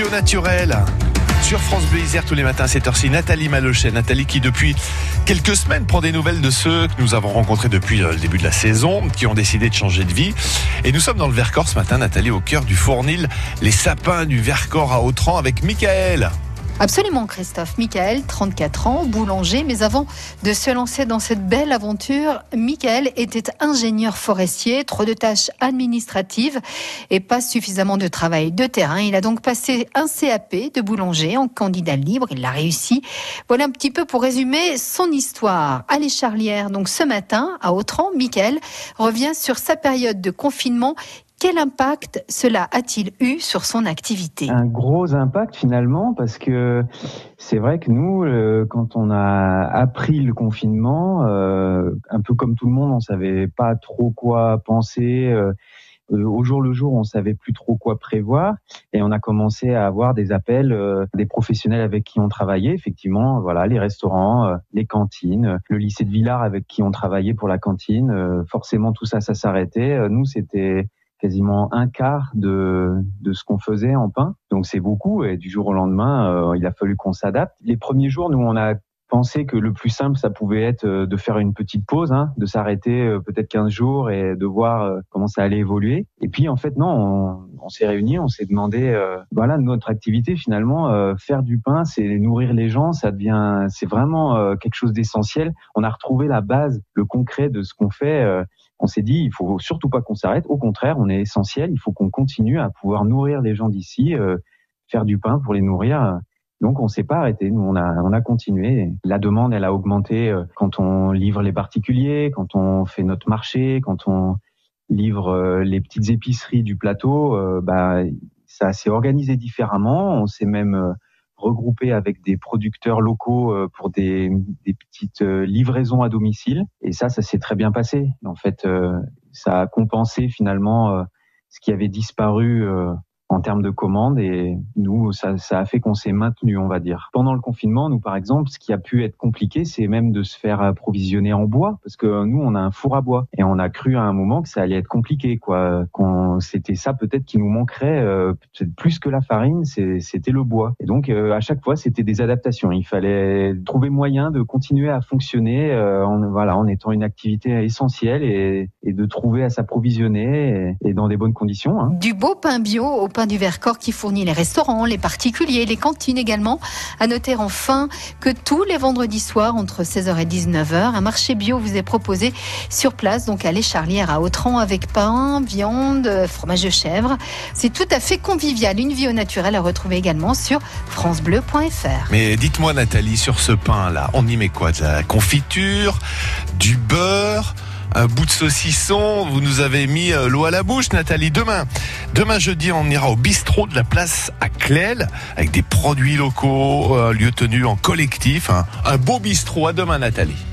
Vie au naturel. Sur France Bleu tous les matins à cette heure-ci, Nathalie Malochet. Nathalie qui depuis quelques semaines prend des nouvelles de ceux que nous avons rencontrés depuis euh, le début de la saison, qui ont décidé de changer de vie. Et nous sommes dans le Vercors ce matin, Nathalie, au cœur du Fournil, les sapins du Vercors à Autran avec Michael. Absolument, Christophe. Michael, 34 ans, boulanger, mais avant de se lancer dans cette belle aventure, Michael était ingénieur forestier, trop de tâches administratives et pas suffisamment de travail de terrain. Il a donc passé un CAP de boulanger en candidat libre. Il l'a réussi. Voilà un petit peu pour résumer son histoire. Allez, Charlière, donc ce matin, à Autran, Michael revient sur sa période de confinement quel impact cela a-t-il eu sur son activité? Un gros impact finalement parce que c'est vrai que nous, euh, quand on a appris le confinement, euh, un peu comme tout le monde, on savait pas trop quoi penser. Euh, au jour le jour, on savait plus trop quoi prévoir et on a commencé à avoir des appels des professionnels avec qui on travaillait. Effectivement, voilà, les restaurants, les cantines, le lycée de Villars avec qui on travaillait pour la cantine. forcément, tout ça, ça s'arrêtait. nous, c'était quasiment un quart de, de ce qu'on faisait en pain. Donc c'est beaucoup et du jour au lendemain, euh, il a fallu qu'on s'adapte. Les premiers jours, nous, on a pensé que le plus simple, ça pouvait être euh, de faire une petite pause, hein, de s'arrêter euh, peut-être 15 jours et de voir comment ça allait évoluer. Et puis en fait, non, on, on s'est réunis, on s'est demandé, voilà, notre activité finalement, faire du pain, c'est nourrir les gens, ça devient, c'est vraiment quelque chose d'essentiel. On a retrouvé la base, le concret de ce qu'on fait on s'est dit, il faut surtout pas qu'on s'arrête. Au contraire, on est essentiel. Il faut qu'on continue à pouvoir nourrir les gens d'ici, euh, faire du pain pour les nourrir. Donc on s'est pas arrêté. Nous on a on a continué. La demande elle a augmenté euh, quand on livre les particuliers, quand on fait notre marché, quand on livre euh, les petites épiceries du plateau. bah ça s'est organisé différemment. On s'est même regroupé avec des producteurs locaux euh, pour des, des petites euh, livraisons à domicile. Et ça, ça s'est très bien passé. En fait, euh, ça a compensé finalement ce qui avait disparu en termes de commandes et nous ça, a fait qu'on s'est maintenu on va dire. Pendant le confinement nous par exemple ce qui a pu être compliqué c'est même de se faire approvisionner en bois parce que nous on a un four à bois. Et on a cru à un moment que ça allait être compliqué quoi. Qu'on c'était ça peut-être qui nous manquerait euh, plus que la farine c'était le bois. Et donc euh, à chaque fois c'était des adaptations. Il fallait trouver moyen de continuer à fonctionner euh, en voilà en étant une activité essentielle et, de trouver à s'approvisionner et, et, dans des bonnes conditions hein. du beau pain bio au pain du Vercors qui fournit les restaurants, les particuliers, les cantines également. À noter enfin que tous les vendredis soirs, entre 16h et 19h, un marché bio vous est proposé sur place, donc à l'écharlière à Autran avec pain, viande, fromage de chèvre. C'est tout à fait convivial. Une vie au naturel à retrouver également sur francebleu.fr. Mais dites-moi Nathalie, sur ce pain-là, on y met quoi? De la confiture, du beurre un bout de saucisson. Vous nous avez mis euh, l'eau à la bouche, Nathalie. Demain, demain jeudi, on ira au bistrot de la place à Clel avec des produits locaux, un lieu tenu en collectif. Un beau bistrot. À demain, Nathalie.